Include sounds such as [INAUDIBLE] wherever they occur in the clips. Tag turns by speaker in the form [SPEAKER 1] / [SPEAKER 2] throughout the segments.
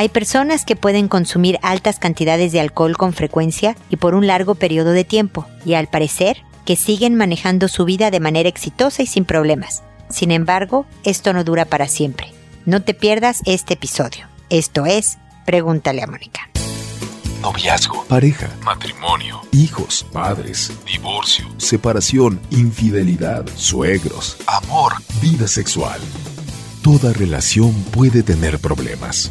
[SPEAKER 1] Hay personas que pueden consumir altas cantidades de alcohol con frecuencia y por un largo periodo de tiempo, y al parecer que siguen manejando su vida de manera exitosa y sin problemas. Sin embargo, esto no dura para siempre. No te pierdas este episodio. Esto es, pregúntale a Mónica.
[SPEAKER 2] Noviazgo, pareja, matrimonio, hijos, padres, divorcio, separación, infidelidad, suegros, amor, vida sexual. Toda relación puede tener problemas,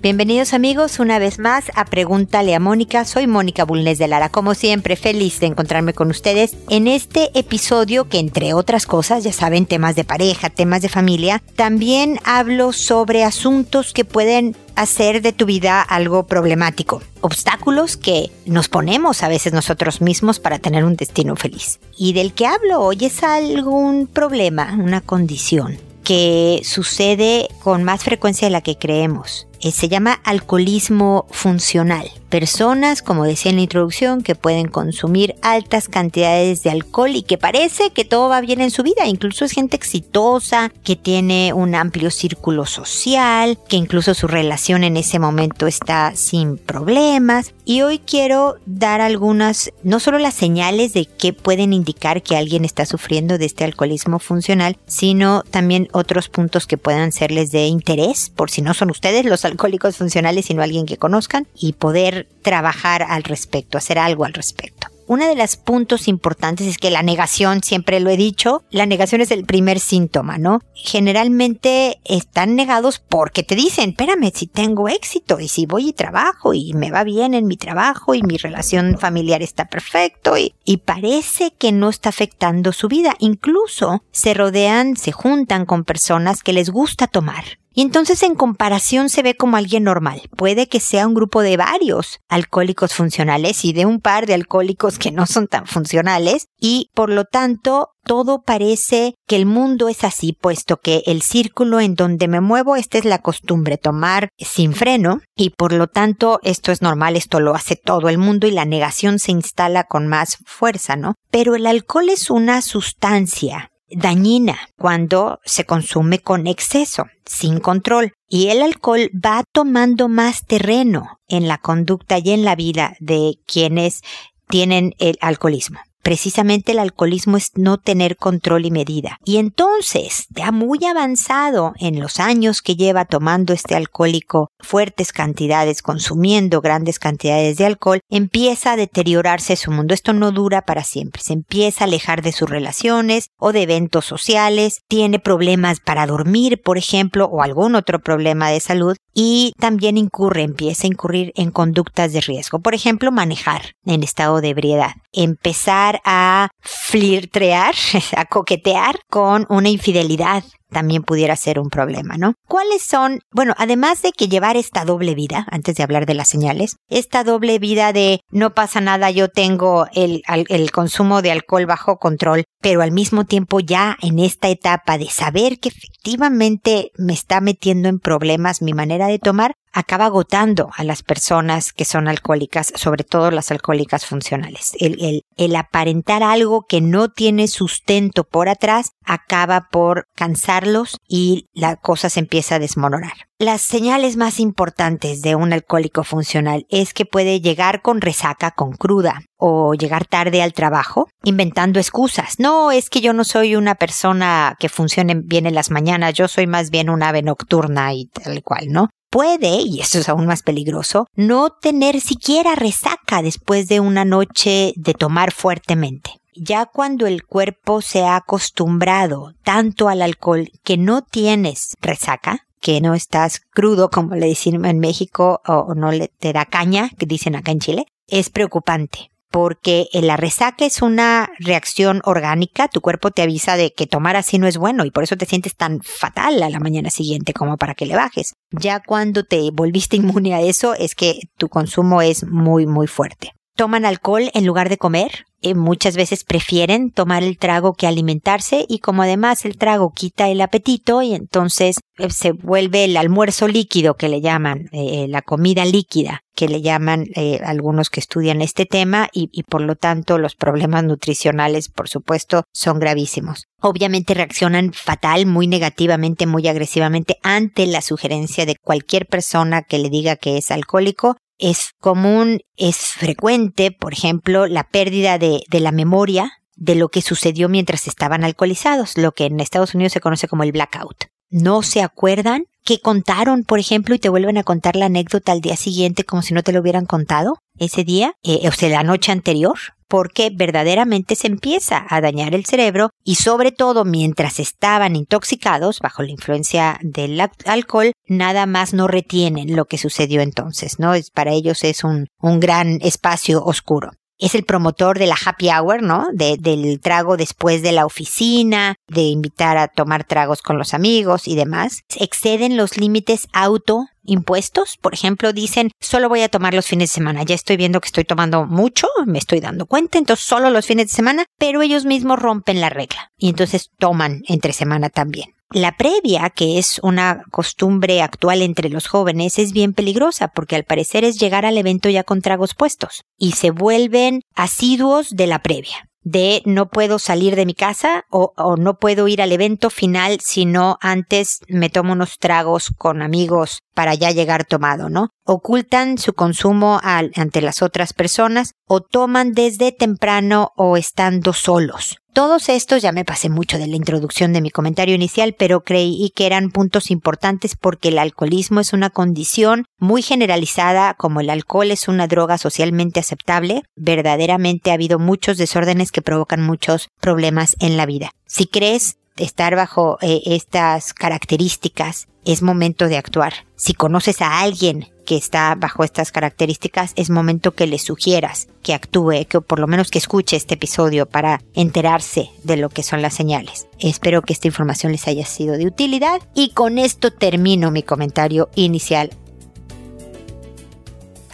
[SPEAKER 1] Bienvenidos amigos una vez más a Pregúntale a Mónica. Soy Mónica Bulnes de Lara. Como siempre, feliz de encontrarme con ustedes en este episodio que entre otras cosas, ya saben, temas de pareja, temas de familia, también hablo sobre asuntos que pueden hacer de tu vida algo problemático. Obstáculos que nos ponemos a veces nosotros mismos para tener un destino feliz. Y del que hablo hoy es algún problema, una condición que sucede con más frecuencia de la que creemos. Eh, se llama alcoholismo funcional. Personas, como decía en la introducción, que pueden consumir altas cantidades de alcohol y que parece que todo va bien en su vida. Incluso es gente exitosa, que tiene un amplio círculo social, que incluso su relación en ese momento está sin problemas. Y hoy quiero dar algunas, no solo las señales de que pueden indicar que alguien está sufriendo de este alcoholismo funcional, sino también otros puntos que puedan serles de interés, por si no son ustedes los alcohólicos funcionales, sino alguien que conozcan y poder trabajar al respecto, hacer algo al respecto uno de los puntos importantes es que la negación, siempre lo he dicho, la negación es el primer síntoma, ¿no? Generalmente están negados porque te dicen, espérame, si tengo éxito y si voy y trabajo y me va bien en mi trabajo y mi relación familiar está perfecto y, y parece que no está afectando su vida. Incluso se rodean, se juntan con personas que les gusta tomar y entonces en comparación se ve como alguien normal. Puede que sea un grupo de varios alcohólicos funcionales y de un par de alcohólicos que no son tan funcionales y por lo tanto todo parece que el mundo es así, puesto que el círculo en donde me muevo, esta es la costumbre, tomar sin freno, y por lo tanto esto es normal, esto lo hace todo el mundo y la negación se instala con más fuerza, ¿no? Pero el alcohol es una sustancia dañina cuando se consume con exceso, sin control. Y el alcohol va tomando más terreno en la conducta y en la vida de quienes tienen el alcoholismo precisamente el alcoholismo es no tener control y medida. Y entonces, ya muy avanzado en los años que lleva tomando este alcohólico fuertes cantidades, consumiendo grandes cantidades de alcohol, empieza a deteriorarse su mundo. Esto no dura para siempre. Se empieza a alejar de sus relaciones o de eventos sociales, tiene problemas para dormir, por ejemplo, o algún otro problema de salud y también incurre, empieza a incurrir en conductas de riesgo. Por ejemplo, manejar en estado de ebriedad, empezar a flirtear, [LAUGHS] a coquetear con una infidelidad, también pudiera ser un problema, ¿no? ¿Cuáles son, bueno, además de que llevar esta doble vida, antes de hablar de las señales, esta doble vida de no pasa nada, yo tengo el, el consumo de alcohol bajo control, pero al mismo tiempo ya en esta etapa de saber que efectivamente me está metiendo en problemas mi manera de tomar, acaba agotando a las personas que son alcohólicas, sobre todo las alcohólicas funcionales. El, el, el, aparentar algo que no tiene sustento por atrás acaba por cansarlos y la cosa se empieza a desmoronar. Las señales más importantes de un alcohólico funcional es que puede llegar con resaca, con cruda, o llegar tarde al trabajo, inventando excusas. No, es que yo no soy una persona que funcione bien en las mañanas, yo soy más bien un ave nocturna y tal cual, ¿no? Puede, y esto es aún más peligroso, no tener siquiera resaca después de una noche de tomar fuertemente. Ya cuando el cuerpo se ha acostumbrado tanto al alcohol que no tienes resaca, que no estás crudo, como le decimos en México, o no le te da caña, que dicen acá en Chile, es preocupante porque la resaca es una reacción orgánica, tu cuerpo te avisa de que tomar así no es bueno y por eso te sientes tan fatal a la mañana siguiente como para que le bajes. Ya cuando te volviste inmune a eso es que tu consumo es muy muy fuerte. toman alcohol en lugar de comer. Eh, muchas veces prefieren tomar el trago que alimentarse y como además el trago quita el apetito y entonces eh, se vuelve el almuerzo líquido que le llaman, eh, la comida líquida que le llaman algunos que estudian este tema y, y por lo tanto los problemas nutricionales por supuesto son gravísimos. Obviamente reaccionan fatal, muy negativamente, muy agresivamente ante la sugerencia de cualquier persona que le diga que es alcohólico es común, es frecuente, por ejemplo, la pérdida de, de, la memoria de lo que sucedió mientras estaban alcoholizados, lo que en Estados Unidos se conoce como el blackout. No se acuerdan qué contaron, por ejemplo, y te vuelven a contar la anécdota al día siguiente como si no te lo hubieran contado ese día, eh, o sea, la noche anterior porque verdaderamente se empieza a dañar el cerebro y sobre todo mientras estaban intoxicados bajo la influencia del alcohol, nada más no retienen lo que sucedió entonces, ¿no? Es, para ellos es un, un gran espacio oscuro es el promotor de la happy hour, ¿no? del trago después de la oficina, de invitar a tomar tragos con los amigos y demás. Exceden los límites auto impuestos. Por ejemplo, dicen, solo voy a tomar los fines de semana. Ya estoy viendo que estoy tomando mucho, me estoy dando cuenta, entonces solo los fines de semana, pero ellos mismos rompen la regla y entonces toman entre semana también. La previa, que es una costumbre actual entre los jóvenes, es bien peligrosa porque al parecer es llegar al evento ya con tragos puestos y se vuelven asiduos de la previa de no puedo salir de mi casa o, no puedo ir al evento final si no antes me tomo unos tragos con amigos para ya llegar tomado, ¿no? Ocultan su consumo ante las otras personas o toman desde temprano o estando solos. Todos estos ya me pasé mucho de la introducción de mi comentario inicial, pero creí que eran puntos importantes porque el alcoholismo es una condición muy generalizada, como el alcohol es una droga socialmente aceptable, verdaderamente ha habido muchos desórdenes que provocan muchos problemas en la vida. Si crees estar bajo eh, estas características, es momento de actuar. Si conoces a alguien que está bajo estas características, es momento que le sugieras que actúe, que por lo menos que escuche este episodio para enterarse de lo que son las señales. Espero que esta información les haya sido de utilidad y con esto termino mi comentario inicial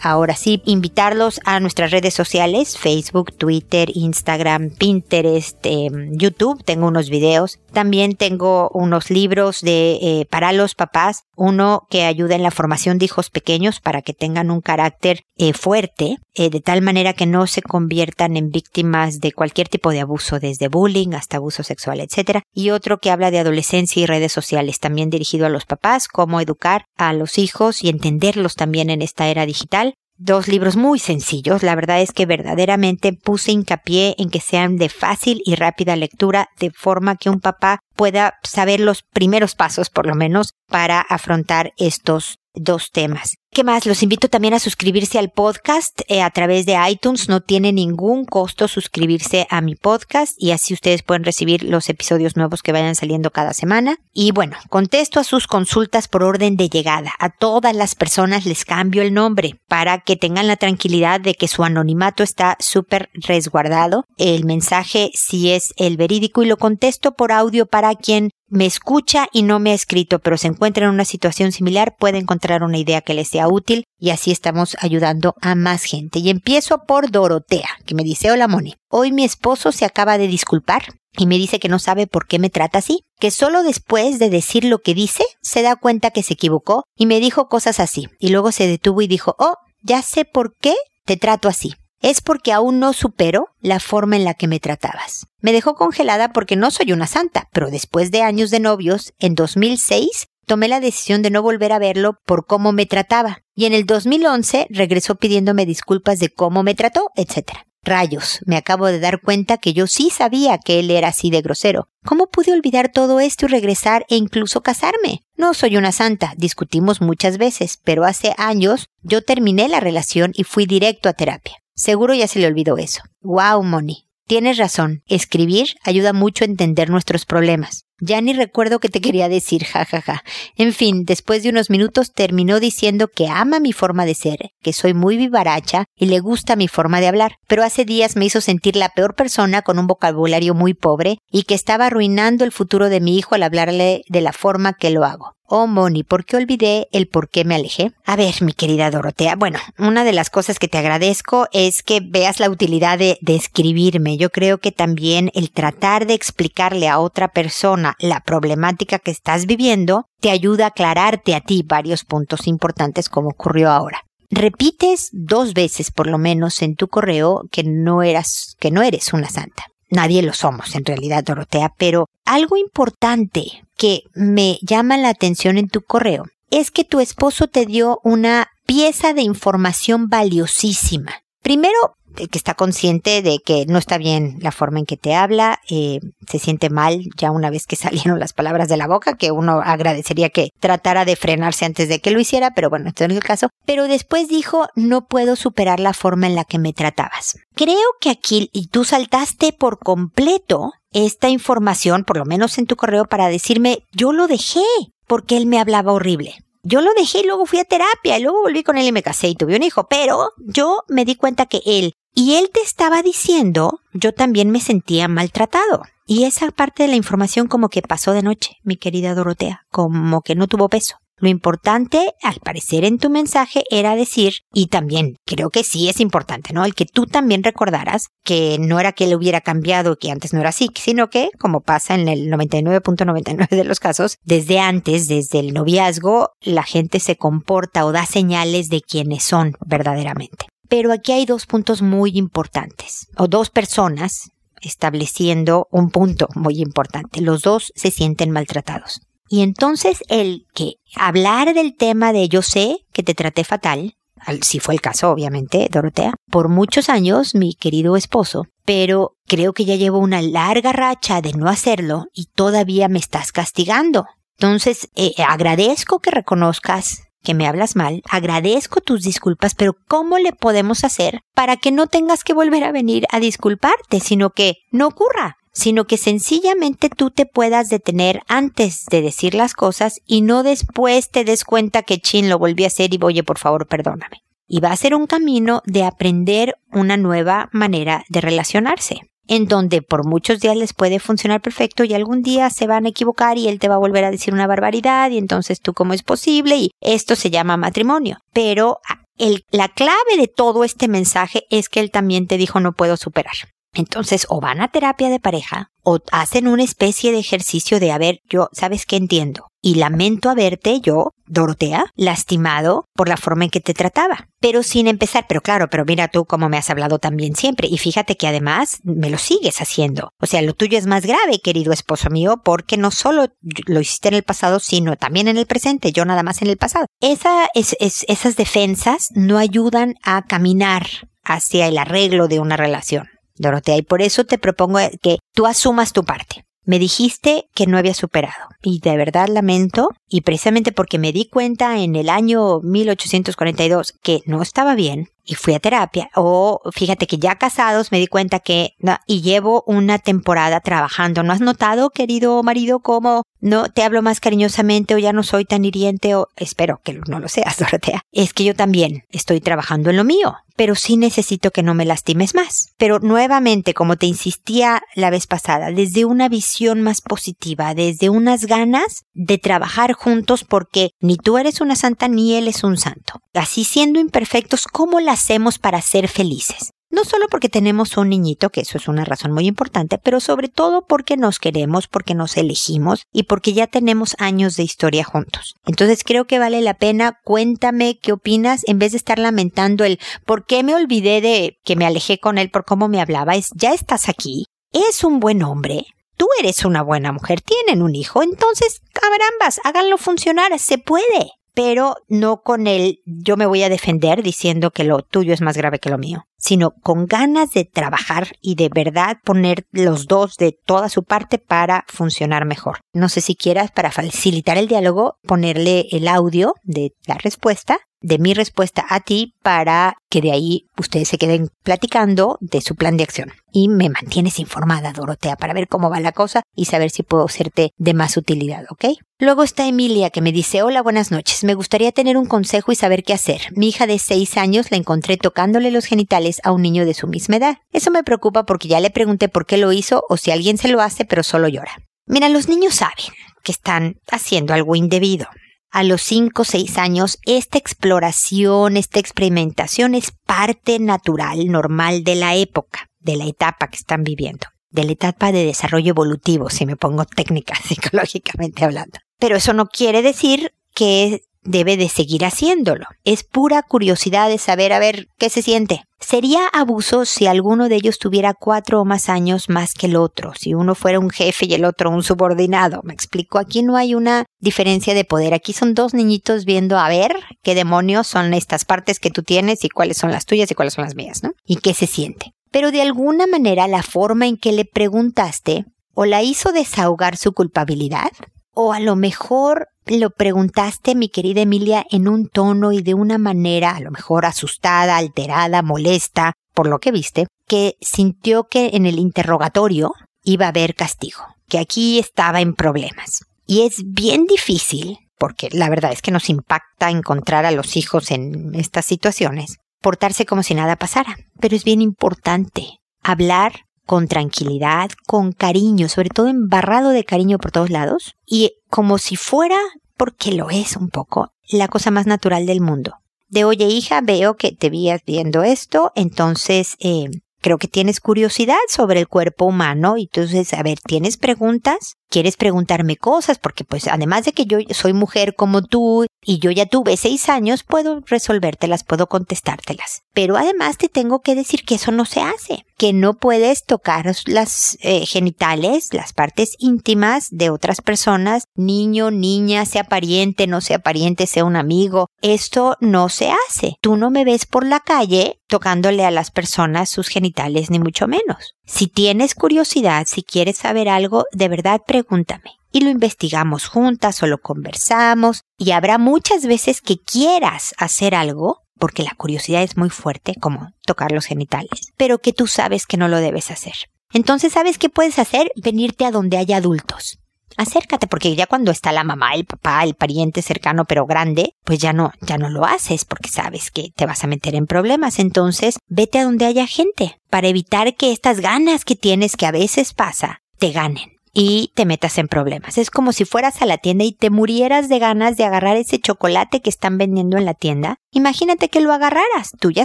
[SPEAKER 1] ahora sí, invitarlos a nuestras redes sociales, Facebook, Twitter, Instagram, Pinterest, em, YouTube. Tengo unos videos. También tengo unos libros de eh, para los papás. Uno que ayuda en la formación de hijos pequeños para que tengan un carácter eh, fuerte, eh, de tal manera que no se conviertan en víctimas de cualquier tipo de abuso, desde bullying hasta abuso sexual, etc. Y otro que habla de adolescencia y redes sociales, también dirigido a los papás, cómo educar a los hijos y entenderlos también en esta era digital dos libros muy sencillos. La verdad es que verdaderamente puse hincapié en que sean de fácil y rápida lectura, de forma que un papá pueda saber los primeros pasos, por lo menos, para afrontar estos dos temas. ¿Qué más? Los invito también a suscribirse al podcast eh, a través de iTunes. No tiene ningún costo suscribirse a mi podcast y así ustedes pueden recibir los episodios nuevos que vayan saliendo cada semana. Y bueno, contesto a sus consultas por orden de llegada. A todas las personas les cambio el nombre para que tengan la tranquilidad de que su anonimato está súper resguardado. El mensaje sí es el verídico y lo contesto por audio para quien me escucha y no me ha escrito, pero se encuentra en una situación similar, puede encontrar una idea que le sea útil y así estamos ayudando a más gente. Y empiezo por Dorotea, que me dice, hola Moni, hoy mi esposo se acaba de disculpar y me dice que no sabe por qué me trata así, que solo después de decir lo que dice se da cuenta que se equivocó y me dijo cosas así, y luego se detuvo y dijo, oh, ya sé por qué te trato así es porque aún no supero la forma en la que me tratabas. Me dejó congelada porque no soy una santa, pero después de años de novios, en 2006, tomé la decisión de no volver a verlo por cómo me trataba. Y en el 2011 regresó pidiéndome disculpas de cómo me trató, etc. Rayos, me acabo de dar cuenta que yo sí sabía que él era así de grosero. ¿Cómo pude olvidar todo esto y regresar e incluso casarme? No soy una santa, discutimos muchas veces, pero hace años yo terminé la relación y fui directo a terapia. Seguro ya se le olvidó eso. Wow, Moni. Tienes razón. Escribir ayuda mucho a entender nuestros problemas. Ya ni recuerdo qué te quería decir, jajaja. Ja, ja. En fin, después de unos minutos terminó diciendo que ama mi forma de ser, que soy muy vivaracha y le gusta mi forma de hablar, pero hace días me hizo sentir la peor persona con un vocabulario muy pobre y que estaba arruinando el futuro de mi hijo al hablarle de la forma que lo hago. Oh, Moni, ¿por qué olvidé el por qué me alejé? A ver, mi querida Dorotea, bueno, una de las cosas que te agradezco es que veas la utilidad de, de, escribirme. Yo creo que también el tratar de explicarle a otra persona la problemática que estás viviendo te ayuda a aclararte a ti varios puntos importantes como ocurrió ahora. Repites dos veces por lo menos en tu correo que no eras, que no eres una santa. Nadie lo somos en realidad, Dorotea, pero algo importante que me llama la atención en tu correo es que tu esposo te dio una pieza de información valiosísima. Primero, que está consciente de que no está bien la forma en que te habla, eh, se siente mal ya una vez que [LAUGHS] salieron las palabras de la boca, que uno agradecería que tratara de frenarse antes de que lo hiciera, pero bueno, este no es el caso. Pero después dijo, no puedo superar la forma en la que me tratabas. Creo que aquí, y tú saltaste por completo esta información, por lo menos en tu correo, para decirme, yo lo dejé porque él me hablaba horrible. Yo lo dejé y luego fui a terapia y luego volví con él y me casé y tuve un hijo, pero yo me di cuenta que él y él te estaba diciendo, yo también me sentía maltratado. Y esa parte de la información como que pasó de noche, mi querida Dorotea, como que no tuvo peso. Lo importante, al parecer en tu mensaje, era decir, y también creo que sí es importante, ¿no? El que tú también recordaras que no era que él hubiera cambiado, que antes no era así, sino que, como pasa en el 99.99 de los casos, desde antes, desde el noviazgo, la gente se comporta o da señales de quiénes son verdaderamente. Pero aquí hay dos puntos muy importantes, o dos personas estableciendo un punto muy importante. Los dos se sienten maltratados. Y entonces el que hablar del tema de yo sé que te traté fatal, si fue el caso, obviamente, Dorotea, por muchos años, mi querido esposo, pero creo que ya llevo una larga racha de no hacerlo y todavía me estás castigando. Entonces, eh, agradezco que reconozcas que me hablas mal, agradezco tus disculpas, pero ¿cómo le podemos hacer para que no tengas que volver a venir a disculparte, sino que no ocurra? sino que sencillamente tú te puedas detener antes de decir las cosas y no después te des cuenta que chin lo volví a hacer y oye por favor perdóname. Y va a ser un camino de aprender una nueva manera de relacionarse en donde por muchos días les puede funcionar perfecto y algún día se van a equivocar y él te va a volver a decir una barbaridad y entonces tú cómo es posible y esto se llama matrimonio. Pero el, la clave de todo este mensaje es que él también te dijo no puedo superar. Entonces, o van a terapia de pareja, o hacen una especie de ejercicio de, a ver, yo, ¿sabes qué entiendo? Y lamento haberte, yo, Dorotea, lastimado por la forma en que te trataba. Pero sin empezar, pero claro, pero mira tú cómo me has hablado también siempre. Y fíjate que además me lo sigues haciendo. O sea, lo tuyo es más grave, querido esposo mío, porque no solo lo hiciste en el pasado, sino también en el presente, yo nada más en el pasado. Esa, es, es, esas defensas no ayudan a caminar hacia el arreglo de una relación. Dorotea, y por eso te propongo que tú asumas tu parte. Me dijiste que no había superado y de verdad lamento y precisamente porque me di cuenta en el año 1842 que no estaba bien y fui a terapia o fíjate que ya casados me di cuenta que no, y llevo una temporada trabajando. ¿No has notado, querido marido, cómo no te hablo más cariñosamente o ya no soy tan hiriente o espero que no lo seas, [LAUGHS] Dorotea? Es que yo también estoy trabajando en lo mío pero sí necesito que no me lastimes más. Pero nuevamente, como te insistía la vez pasada, desde una visión más positiva, desde unas ganas de trabajar juntos porque ni tú eres una santa ni él es un santo. Así siendo imperfectos, ¿cómo lo hacemos para ser felices? No solo porque tenemos un niñito, que eso es una razón muy importante, pero sobre todo porque nos queremos, porque nos elegimos y porque ya tenemos años de historia juntos. Entonces creo que vale la pena, cuéntame qué opinas en vez de estar lamentando el por qué me olvidé de que me alejé con él por cómo me hablaba. Es, ya estás aquí, es un buen hombre, tú eres una buena mujer, tienen un hijo, entonces, carambas, háganlo funcionar, se puede pero no con el yo me voy a defender diciendo que lo tuyo es más grave que lo mío, sino con ganas de trabajar y de verdad poner los dos de toda su parte para funcionar mejor. No sé si quieras para facilitar el diálogo ponerle el audio de la respuesta de mi respuesta a ti para que de ahí ustedes se queden platicando de su plan de acción. Y me mantienes informada, Dorotea, para ver cómo va la cosa y saber si puedo serte de más utilidad, ¿ok? Luego está Emilia que me dice, hola, buenas noches, me gustaría tener un consejo y saber qué hacer. Mi hija de seis años la encontré tocándole los genitales a un niño de su misma edad. Eso me preocupa porque ya le pregunté por qué lo hizo o si alguien se lo hace pero solo llora. Mira, los niños saben que están haciendo algo indebido a los 5 o 6 años, esta exploración, esta experimentación es parte natural, normal de la época, de la etapa que están viviendo, de la etapa de desarrollo evolutivo, si me pongo técnica [LAUGHS] psicológicamente hablando. Pero eso no quiere decir que debe de seguir haciéndolo. Es pura curiosidad de saber a ver qué se siente. Sería abuso si alguno de ellos tuviera cuatro o más años más que el otro, si uno fuera un jefe y el otro un subordinado. Me explico, aquí no hay una diferencia de poder, aquí son dos niñitos viendo a ver qué demonios son estas partes que tú tienes y cuáles son las tuyas y cuáles son las mías, ¿no? Y qué se siente. Pero de alguna manera la forma en que le preguntaste o la hizo desahogar su culpabilidad, o a lo mejor lo preguntaste, mi querida Emilia, en un tono y de una manera, a lo mejor asustada, alterada, molesta, por lo que viste, que sintió que en el interrogatorio iba a haber castigo, que aquí estaba en problemas. Y es bien difícil, porque la verdad es que nos impacta encontrar a los hijos en estas situaciones, portarse como si nada pasara. Pero es bien importante hablar con tranquilidad, con cariño, sobre todo embarrado de cariño por todos lados, y como si fuera, porque lo es un poco, la cosa más natural del mundo. De oye hija, veo que te vías viendo esto, entonces eh, creo que tienes curiosidad sobre el cuerpo humano, y entonces, a ver, ¿tienes preguntas? Quieres preguntarme cosas, porque pues además de que yo soy mujer como tú y yo ya tuve seis años, puedo resolvértelas, puedo contestártelas. Pero además te tengo que decir que eso no se hace, que no puedes tocar las eh, genitales, las partes íntimas de otras personas, niño, niña, sea pariente, no sea pariente, sea un amigo. Esto no se hace. Tú no me ves por la calle tocándole a las personas sus genitales, ni mucho menos. Si tienes curiosidad, si quieres saber algo, de verdad pregúntame. Y lo investigamos juntas o lo conversamos. Y habrá muchas veces que quieras hacer algo, porque la curiosidad es muy fuerte, como tocar los genitales, pero que tú sabes que no lo debes hacer. Entonces, ¿sabes qué puedes hacer? Venirte a donde haya adultos acércate, porque ya cuando está la mamá, el papá, el pariente cercano pero grande, pues ya no, ya no lo haces porque sabes que te vas a meter en problemas. Entonces, vete a donde haya gente para evitar que estas ganas que tienes que a veces pasa te ganen y te metas en problemas. Es como si fueras a la tienda y te murieras de ganas de agarrar ese chocolate que están vendiendo en la tienda. Imagínate que lo agarraras. Tú ya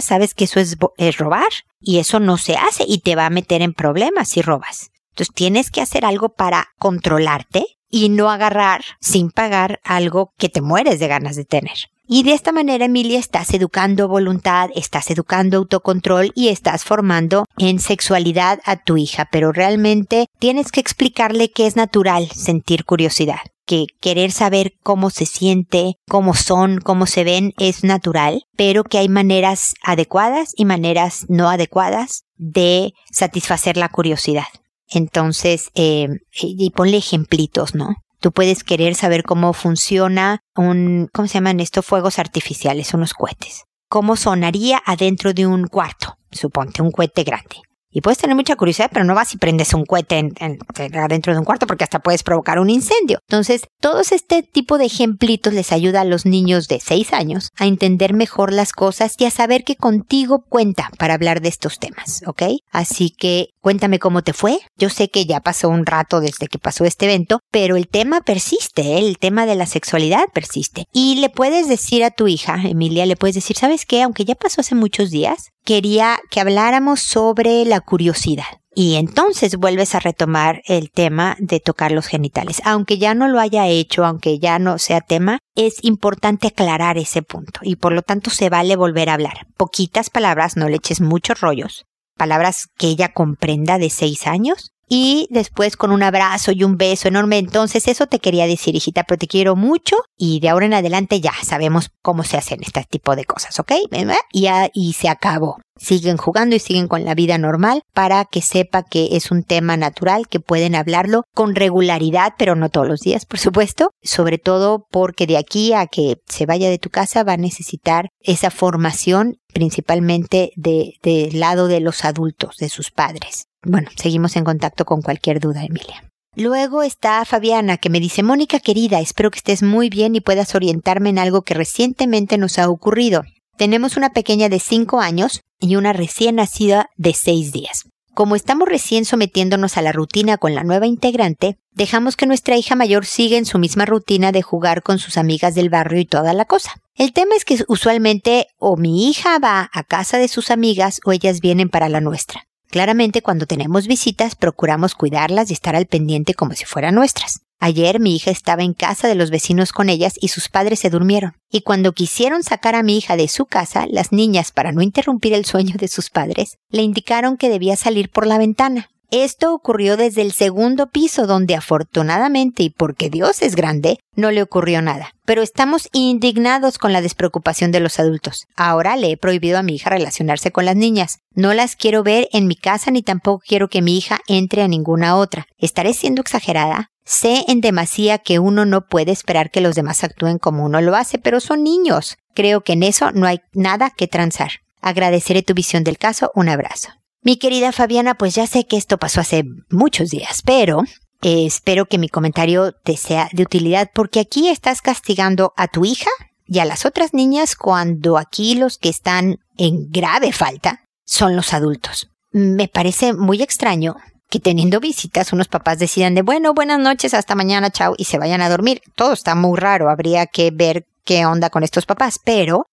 [SPEAKER 1] sabes que eso es, es robar y eso no se hace y te va a meter en problemas si robas. Entonces tienes que hacer algo para controlarte y no agarrar sin pagar algo que te mueres de ganas de tener. Y de esta manera, Emilia, estás educando voluntad, estás educando autocontrol y estás formando en sexualidad a tu hija, pero realmente tienes que explicarle que es natural sentir curiosidad, que querer saber cómo se siente, cómo son, cómo se ven es natural, pero que hay maneras adecuadas y maneras no adecuadas de satisfacer la curiosidad. Entonces, eh, y ponle ejemplitos, ¿no? Tú puedes querer saber cómo funciona un, ¿cómo se llaman estos fuegos artificiales, unos cohetes? ¿Cómo sonaría adentro de un cuarto? Suponte, un cohete grande. Y puedes tener mucha curiosidad, pero no vas y prendes un cohete en, adentro de un cuarto porque hasta puedes provocar un incendio. Entonces, todos este tipo de ejemplitos les ayuda a los niños de 6 años a entender mejor las cosas y a saber que contigo cuenta para hablar de estos temas, ¿ok? Así que cuéntame cómo te fue. Yo sé que ya pasó un rato desde que pasó este evento, pero el tema persiste, ¿eh? el tema de la sexualidad persiste. Y le puedes decir a tu hija, Emilia, le puedes decir, ¿sabes qué? Aunque ya pasó hace muchos días, quería que habláramos sobre la curiosidad. Y entonces vuelves a retomar el tema de tocar los genitales. Aunque ya no lo haya hecho, aunque ya no sea tema, es importante aclarar ese punto y por lo tanto se vale volver a hablar. Poquitas palabras, no le eches muchos rollos. Palabras que ella comprenda de seis años y después con un abrazo y un beso enorme. Entonces eso te quería decir, hijita, pero te quiero mucho y de ahora en adelante ya sabemos cómo se hacen este tipo de cosas, ¿ok? Y, y se acabó siguen jugando y siguen con la vida normal para que sepa que es un tema natural, que pueden hablarlo con regularidad, pero no todos los días, por supuesto, sobre todo porque de aquí a que se vaya de tu casa va a necesitar esa formación principalmente del de lado de los adultos, de sus padres. Bueno, seguimos en contacto con cualquier duda, Emilia. Luego está Fabiana que me dice, Mónica querida, espero que estés muy bien y puedas orientarme en algo que recientemente nos ha ocurrido. Tenemos una pequeña de 5 años y una recién nacida de 6 días. Como estamos recién sometiéndonos a la rutina con la nueva integrante, dejamos que nuestra hija mayor siga en su misma rutina de jugar con sus amigas del barrio y toda la cosa. El tema es que usualmente o mi hija va a casa de sus amigas o ellas vienen para la nuestra. Claramente cuando tenemos visitas procuramos cuidarlas y estar al pendiente como si fueran nuestras. Ayer mi hija estaba en casa de los vecinos con ellas y sus padres se durmieron. Y cuando quisieron sacar a mi hija de su casa, las niñas, para no interrumpir el sueño de sus padres, le indicaron que debía salir por la ventana. Esto ocurrió desde el segundo piso, donde afortunadamente y porque Dios es grande, no le ocurrió nada. Pero estamos indignados con la despreocupación de los adultos. Ahora le he prohibido a mi hija relacionarse con las niñas. No las quiero ver en mi casa ni tampoco quiero que mi hija entre a ninguna otra. ¿Estaré siendo exagerada? Sé en demasía que uno no puede esperar que los demás actúen como uno lo hace, pero son niños. Creo que en eso no hay nada que transar. Agradeceré tu visión del caso. Un abrazo. Mi querida Fabiana, pues ya sé que esto pasó hace muchos días, pero eh, espero que mi comentario te sea de utilidad porque aquí estás castigando a tu hija y a las otras niñas cuando aquí los que están en grave falta son los adultos. Me parece muy extraño que teniendo visitas unos papás decidan de bueno, buenas noches, hasta mañana, chao, y se vayan a dormir. Todo está muy raro, habría que ver qué onda con estos papás, pero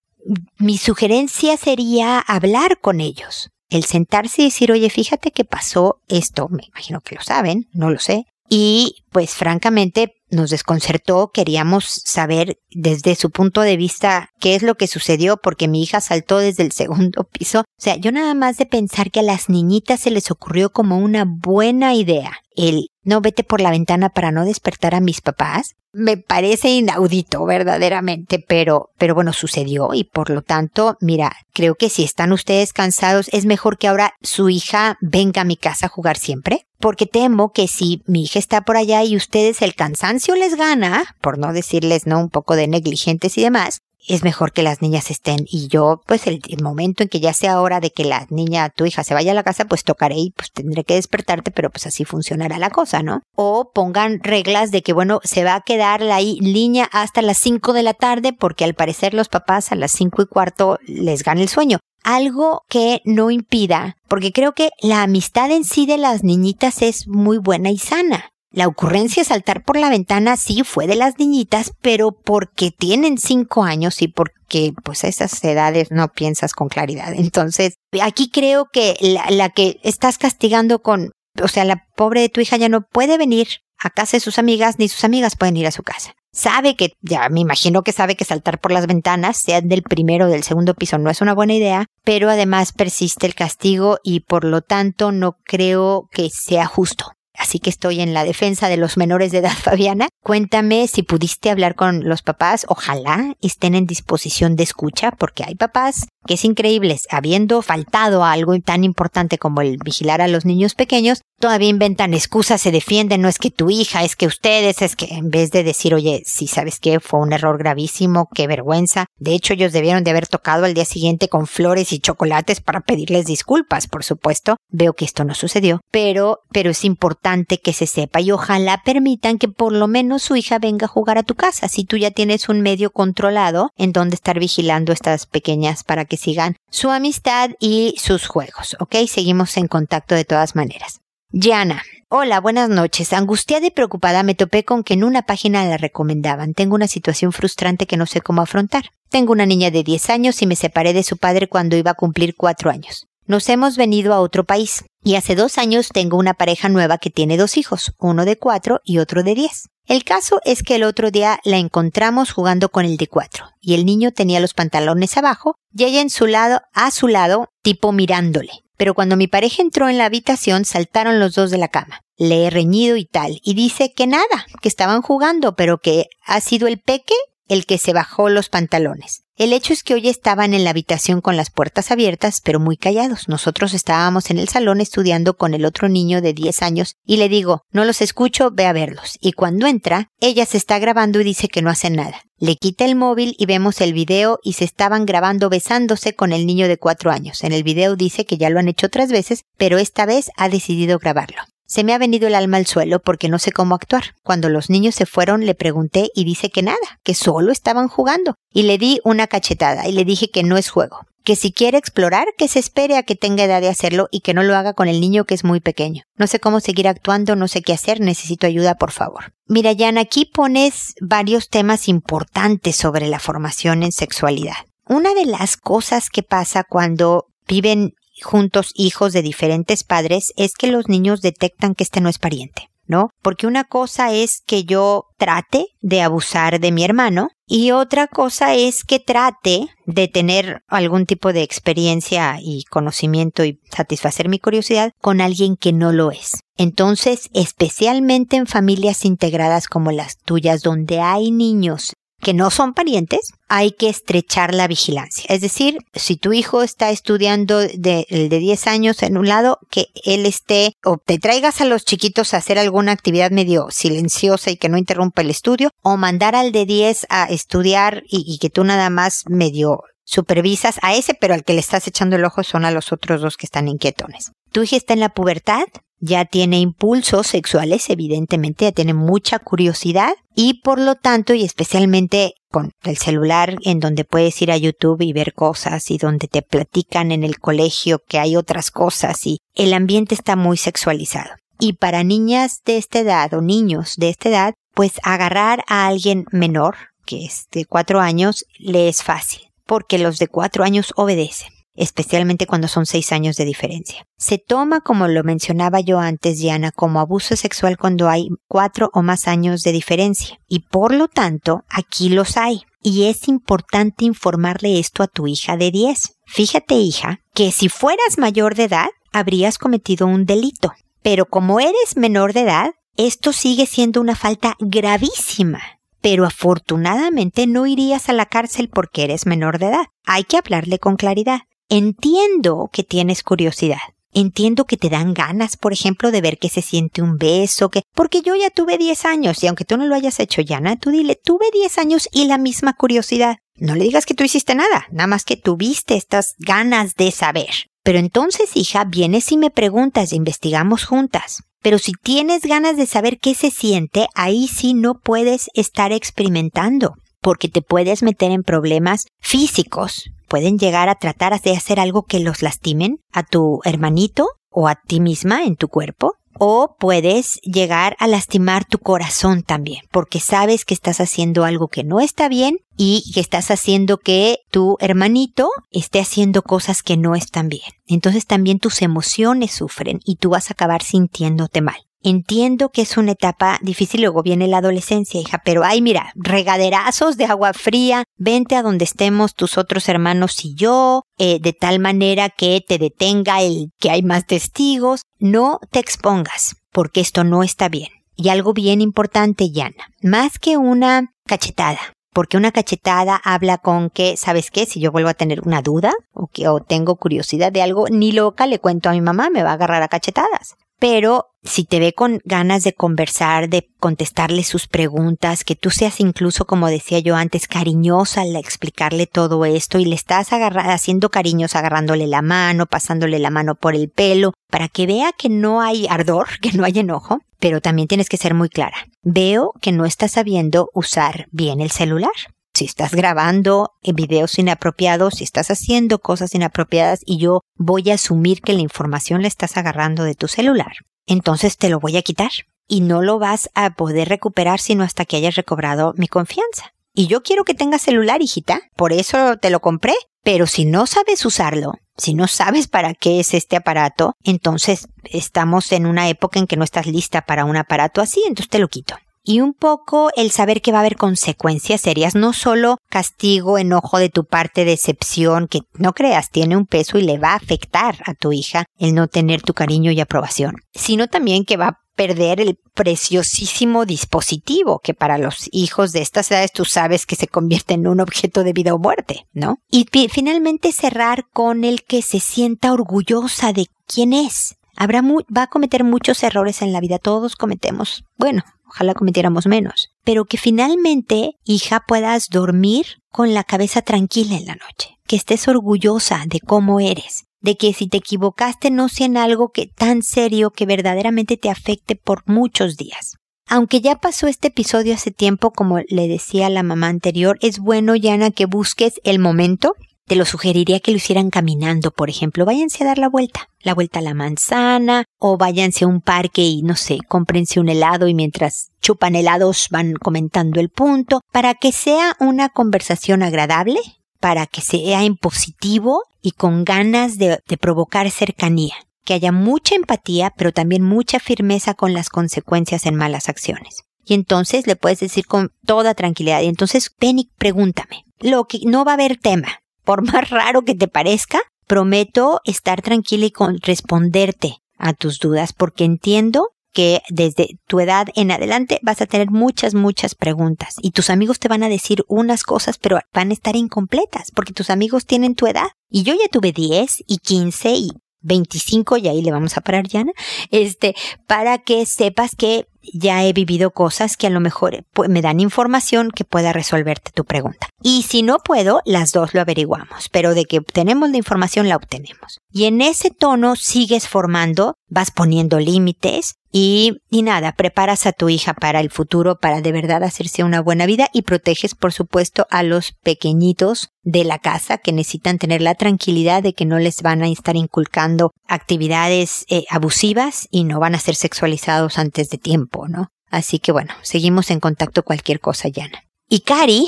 [SPEAKER 1] mi sugerencia sería hablar con ellos el sentarse y decir, oye, fíjate que pasó esto, me imagino que lo saben, no lo sé, y pues francamente nos desconcertó, queríamos saber desde su punto de vista qué es lo que sucedió porque mi hija saltó desde el segundo [LAUGHS] piso. O sea, yo nada más de pensar que a las niñitas se les ocurrió como una buena idea el no vete por la ventana para no despertar a mis papás, me parece inaudito verdaderamente, pero, pero bueno, sucedió y por lo tanto, mira, creo que si están ustedes cansados, es mejor que ahora su hija venga a mi casa a jugar siempre, porque temo que si mi hija está por allá y ustedes el cansancio les gana, por no decirles no un poco de negligentes y demás, es mejor que las niñas estén y yo pues el, momento en que ya sea hora de que la niña, tu hija se vaya a la casa pues tocaré y pues tendré que despertarte pero pues así funcionará la cosa, ¿no? O pongan reglas de que bueno se va a quedar la línea hasta las 5 de la tarde porque al parecer los papás a las cinco y cuarto les gana el sueño algo que no impida, porque creo que la amistad en sí de las niñitas es muy buena y sana. La ocurrencia de saltar por la ventana sí fue de las niñitas, pero porque tienen cinco años y porque pues a esas edades no piensas con claridad. Entonces, aquí creo que la, que estás castigando con, o sea, la pobre de tu hija ya no puede venir a casa de sus amigas, ni sus amigas pueden ir a su casa. Sabe que, ya me imagino que sabe que saltar por las ventanas, sea del primero o del segundo piso, no es una buena idea, pero además persiste el castigo y por lo tanto no creo que sea justo así que estoy en la defensa de los menores de edad, [LAUGHS] Fabiana. Cuéntame si pudiste hablar con los papás, ojalá estén en disposición de escucha, porque hay papás que es increíble, habiendo faltado algo tan importante como el vigilar a los niños pequeños, todavía inventan excusas, se defienden, no es que tu hija, es que ustedes, es que en vez de decir, oye, si sabes que fue un error gravísimo, qué vergüenza. De hecho, ellos debieron de haber tocado al día siguiente con flores y chocolates para pedirles disculpas, por supuesto. Veo que esto no sucedió, pero, pero es importante que se sepa y ojalá permitan que por lo menos su hija venga a jugar a tu casa, si tú ya tienes un medio controlado en donde estar vigilando estas pequeñas para que sigan su amistad y sus juegos, ¿ok? Seguimos en contacto de todas maneras. Yana. Hola, buenas noches. Angustiada y preocupada me topé con que en una página la recomendaban. Tengo una situación frustrante que no sé cómo afrontar. Tengo una niña de 10 años y me separé de su padre cuando iba a cumplir 4 años. Nos hemos venido a otro país y hace dos años tengo una pareja nueva que tiene dos hijos, uno de 4 y otro de 10. El caso es que el otro día la encontramos jugando con el de 4 y el niño tenía los pantalones abajo y ella en su lado, a su lado, tipo mirándole. pero cuando mi pareja entró en la habitación saltaron los dos de la cama. Le he reñido y tal, y dice que nada, que estaban jugando, pero que ha sido el peque el que se bajó los pantalones. El hecho es que hoy estaban en la habitación con las puertas abiertas, pero muy callados. Nosotros estábamos en el salón estudiando con el otro niño de 10 años y le digo, no los escucho, ve a verlos. Y cuando entra, ella se está grabando y dice que no hacen nada. Le quita el móvil y vemos el video y se estaban grabando besándose con el niño de 4 años. En el video dice que ya lo han hecho otras veces, pero esta vez ha decidido grabarlo. Se me ha venido el alma al suelo porque no sé cómo actuar. Cuando los niños se fueron le pregunté y dice que nada, que solo estaban jugando. Y le di una cachetada y le dije que no es juego. Que si quiere explorar, que se espere a que tenga edad de hacerlo y que no lo haga con el niño que es muy pequeño. No sé cómo seguir actuando, no sé qué hacer, necesito ayuda, por favor. Mira, Jan, aquí pones varios temas importantes sobre la formación en sexualidad. Una de las cosas que pasa cuando viven juntos hijos de diferentes padres es que los niños detectan que este no es pariente. ¿no? Porque una cosa es que yo trate de abusar de mi hermano y otra cosa es que trate de tener algún tipo de experiencia y conocimiento y satisfacer mi curiosidad con alguien que no lo es. Entonces, especialmente en familias integradas como las tuyas, donde hay niños que no son parientes, hay que estrechar la vigilancia. Es decir, si tu hijo está estudiando de, de 10 años en un lado, que él esté o te traigas a los chiquitos a hacer alguna actividad medio silenciosa y que no interrumpa el estudio, o mandar al de 10 a estudiar y, y que tú nada más medio supervisas a ese, pero al que le estás echando el ojo son a los otros dos que están inquietones. Tu hija está en la pubertad, ya tiene impulsos sexuales, evidentemente, ya tiene mucha curiosidad y por lo tanto, y especialmente con el celular en donde puedes ir a YouTube y ver cosas y donde te platican en el colegio que hay otras cosas y el ambiente está muy sexualizado. Y para niñas de esta edad o niños de esta edad, pues agarrar a alguien menor, que es de cuatro años, le es fácil, porque los de cuatro años obedecen especialmente cuando son seis años de diferencia. Se toma, como lo mencionaba yo antes, Diana, como abuso sexual cuando hay cuatro o más años de diferencia. Y por lo tanto, aquí los hay. Y es importante informarle esto a tu hija de 10. Fíjate, hija, que si fueras mayor de edad, habrías cometido un delito. Pero como eres menor de edad, esto sigue siendo una falta gravísima pero afortunadamente no irías a la cárcel porque eres menor de edad. Hay que hablarle con claridad. Entiendo que tienes curiosidad. Entiendo que te dan ganas, por ejemplo, de ver que se siente un beso, que, porque yo ya tuve 10 años y aunque tú no lo hayas hecho, Yana, tú dile, tuve 10 años y la misma curiosidad. No le digas que tú hiciste nada, nada más que tuviste estas ganas de saber. Pero entonces, hija, vienes y me preguntas, investigamos juntas. Pero si tienes ganas de saber qué se siente, ahí sí no puedes estar experimentando, porque te puedes meter en problemas físicos, pueden llegar a tratar de hacer algo que los lastimen a tu hermanito o a ti misma en tu cuerpo. O puedes llegar a lastimar tu corazón también, porque sabes que estás haciendo algo que no está bien y que estás haciendo que tu hermanito esté haciendo cosas que no están bien. Entonces también tus emociones sufren y tú vas a acabar sintiéndote mal. Entiendo que es una etapa difícil, luego viene la adolescencia, hija, pero ay, mira, regaderazos de agua fría, vente a donde estemos tus otros hermanos y yo, eh, de tal manera que te detenga el que hay más testigos. No te expongas, porque esto no está bien. Y algo bien importante, Yana, más que una cachetada, porque una cachetada habla con que, ¿sabes qué? Si yo vuelvo a tener una duda o que o tengo curiosidad de algo, ni loca le cuento a mi mamá, me va a agarrar a cachetadas pero si te ve con ganas de conversar, de contestarle sus preguntas, que tú seas incluso, como decía yo antes, cariñosa al explicarle todo esto y le estás haciendo cariños, agarrándole la mano, pasándole la mano por el pelo, para que vea que no hay ardor, [LAUGHS] que no hay enojo, pero también tienes que ser muy clara. Veo que no estás sabiendo usar bien el celular si estás grabando videos inapropiados, si estás haciendo cosas inapropiadas y yo voy a asumir que la información la estás agarrando de tu celular, entonces te lo voy a quitar y no lo vas a poder recuperar sino hasta que hayas recobrado mi confianza. Y yo quiero que tengas celular, hijita, por eso te lo compré, pero si no sabes usarlo, si no sabes para qué es este aparato, entonces estamos en una época en que no estás lista para un aparato así, entonces te lo quito y un poco el saber que va a haber consecuencias serias, no solo castigo, enojo de tu parte, decepción, que no creas tiene un peso y le va a afectar a tu hija el no tener tu cariño y aprobación, sino también que va a perder el preciosísimo dispositivo que para los hijos de estas edades tú sabes que se convierte en un objeto de vida o muerte, ¿no? Y finalmente cerrar con el que se sienta orgullosa de quién es. Habrá va a cometer muchos errores en la vida, todos cometemos. Bueno, ojalá cometiéramos menos. Pero que finalmente, hija, puedas dormir con la cabeza tranquila en la noche. Que estés orgullosa de cómo eres. De que si te equivocaste no sea en algo que tan serio que verdaderamente te afecte por muchos días. Aunque ya pasó este episodio hace tiempo, como le decía la mamá anterior, es bueno, Yana, que busques el momento te lo sugeriría que lo hicieran caminando, por ejemplo. Váyanse a dar la vuelta, la vuelta a la manzana, o váyanse a un parque y no sé, cómprense un helado y mientras chupan helados van comentando el punto, para que sea una conversación agradable, para que sea en positivo y con ganas de, provocar cercanía que haya mucha empatía, pero también mucha firmeza con las consecuencias en malas acciones. Y entonces le puedes decir con toda tranquilidad, y entonces ven y pregúntame. Lo que no va a haber tema, por más raro que te parezca, prometo estar tranquila y con responderte a tus dudas porque entiendo que desde tu edad en adelante vas a tener muchas, muchas preguntas y tus amigos te van a decir unas cosas pero van a estar incompletas porque tus amigos tienen tu edad y yo ya tuve 10 y 15 y 25 y ahí le vamos a parar ya, este, para que sepas que ya he vivido cosas que a lo mejor me dan información que pueda resolverte tu pregunta. Y si no puedo, las dos lo averiguamos, pero de que obtenemos la información la obtenemos. Y en ese tono sigues formando, vas poniendo límites y, y nada, preparas a tu hija para el futuro, para de verdad hacerse una buena vida y proteges, por supuesto, a los pequeñitos de la casa que necesitan tener la tranquilidad de que no les van a estar inculcando actividades eh, abusivas y no van a ser sexualizados antes de tiempo, ¿no? Así que bueno, seguimos en contacto cualquier cosa, Yana. Y Cari,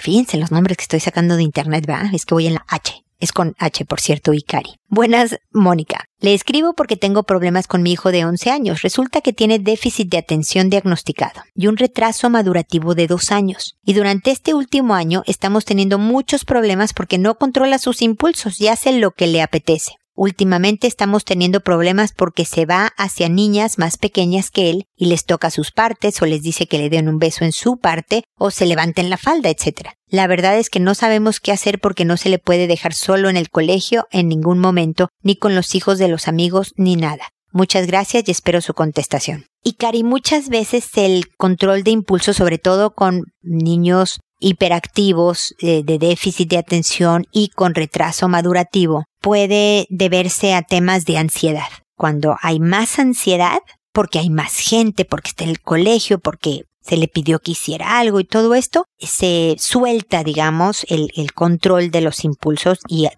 [SPEAKER 1] fíjense los nombres que estoy sacando de internet, ¿verdad? Es que voy en la H. Es con H, por cierto, Cari. Buenas, Mónica. Le escribo porque tengo problemas con mi hijo de 11 años. Resulta que tiene déficit de atención diagnosticado y un retraso madurativo de dos años. Y durante este último año estamos teniendo muchos problemas porque no controla sus impulsos y hace lo que le apetece. Últimamente estamos teniendo problemas porque se va hacia niñas más pequeñas que él y les toca sus partes o les dice que le den un beso en su parte o se levanten la falda, etc. La verdad es que no sabemos qué hacer porque no se le puede dejar solo en el colegio en ningún momento, ni con los hijos de los amigos, ni nada. Muchas gracias y espero su contestación. Y Cari, muchas veces el control de impulso, sobre todo con niños hiperactivos eh, de déficit de atención y con retraso madurativo puede deberse a temas de ansiedad. Cuando hay más ansiedad, porque hay más gente, porque está en el colegio, porque se le pidió que hiciera algo y todo esto, se suelta, digamos, el, control de los impulsos y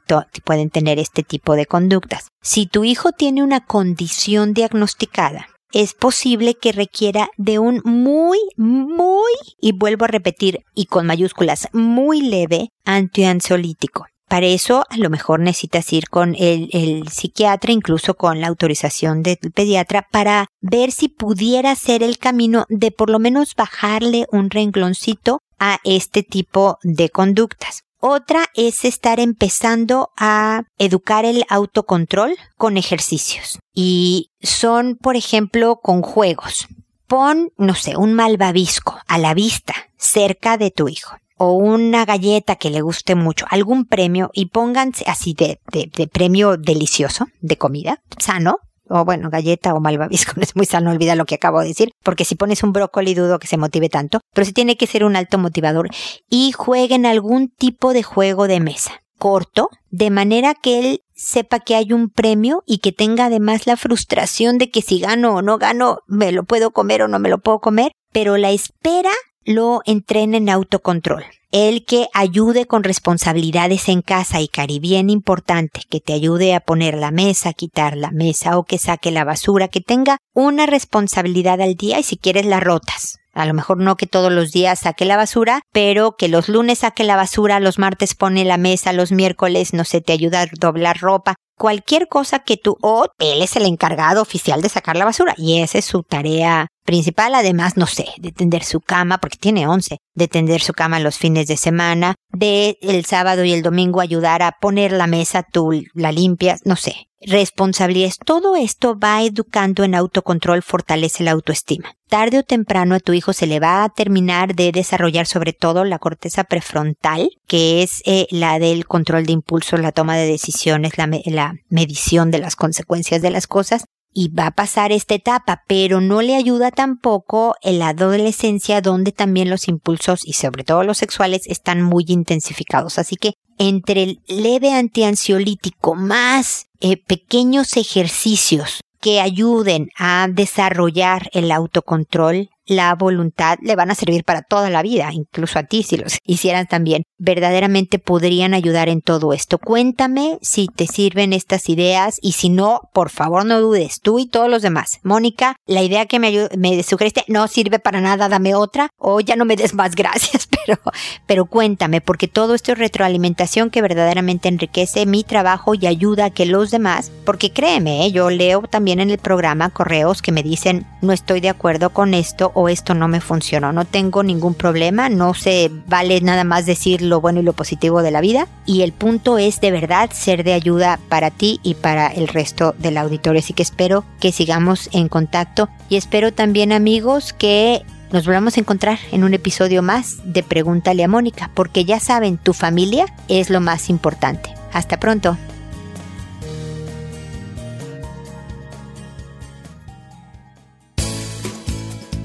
[SPEAKER 1] pueden tener este tipo de conductas. Si tu hijo tiene una condición diagnosticada, es posible que requiera de un muy, muy, y vuelvo a repetir, y con mayúsculas, muy leve antiansiolítico. Para eso, a lo mejor necesitas ir con el, psiquiatra, incluso con la autorización del pediatra, para ver si pudiera ser el camino de por lo menos bajarle un rengloncito a este tipo de conductas. Otra es estar empezando a educar el autocontrol con ejercicios. Y son, por ejemplo, con juegos. Pon, no sé, un malvavisco a la vista, cerca de tu hijo. O una galleta que le guste mucho, algún premio y pónganse así de, de, de premio delicioso, de comida, sano, o bueno, galleta o malvavisco, [LAUGHS] es muy sano, olvida lo que acabo de decir, porque si pones un brócoli dudo que se motive tanto, pero sí tiene que ser un alto motivador y jueguen algún tipo de juego de mesa corto, de manera que él sepa que hay un premio y que tenga además la frustración de que si gano o no gano, me lo puedo comer o no me lo puedo comer, pero la espera lo entrena en autocontrol el que ayude con responsabilidades en casa y cari bien importante, que te ayude a poner la mesa, quitar la mesa o que saque la basura, que tenga una responsabilidad al día y si quieres la rotas. A lo mejor no que todos los días saque la basura, pero que los lunes saque la basura, los martes pone la mesa, los miércoles, no sé, te ayuda a doblar ropa cualquier cosa que tú, o él es el encargado oficial de sacar la basura y esa es su tarea principal, además, no sé, de tender su cama, porque tiene 11, de tender su cama los fines de semana, de el sábado y el domingo ayudar a poner la mesa, tú la limpias, no sé. Responsabilidades. Todo esto va educando en autocontrol, fortalece la autoestima. Tarde o temprano a tu hijo se le va a terminar de desarrollar sobre todo la corteza prefrontal, que es eh, la del control de impulsos, la toma de decisiones, la medición de las consecuencias de las cosas, y va a pasar esta etapa, pero no le ayuda tampoco en la adolescencia donde también los impulsos y sobre todo los sexuales están muy intensificados. Así que entre el leve antiansiolítico más eh, pequeños ejercicios que ayuden a desarrollar el autocontrol, la voluntad le van a servir para toda la vida, incluso a ti si los hicieran también. Verdaderamente podrían ayudar en todo esto. Cuéntame si te sirven estas ideas y si no, por favor no dudes, tú y todos los demás. Mónica, la idea que me, me sugeriste no sirve para nada, dame otra o ya no me des más gracias, [LAUGHS] pero, pero cuéntame porque todo esto es retroalimentación que verdaderamente enriquece mi trabajo y ayuda a que los demás, porque créeme, ¿eh? yo leo también en el programa correos que me dicen no estoy de acuerdo con esto o esto no me funcionó. No tengo ningún problema, no se vale nada más decir lo bueno y lo positivo de la vida. Y el punto es de verdad ser de ayuda para ti y para el resto del auditorio. Así que espero que sigamos en contacto y espero también amigos que nos volvamos a encontrar en un episodio más de Pregúntale a Mónica, porque ya saben, tu familia es lo más importante. Hasta pronto.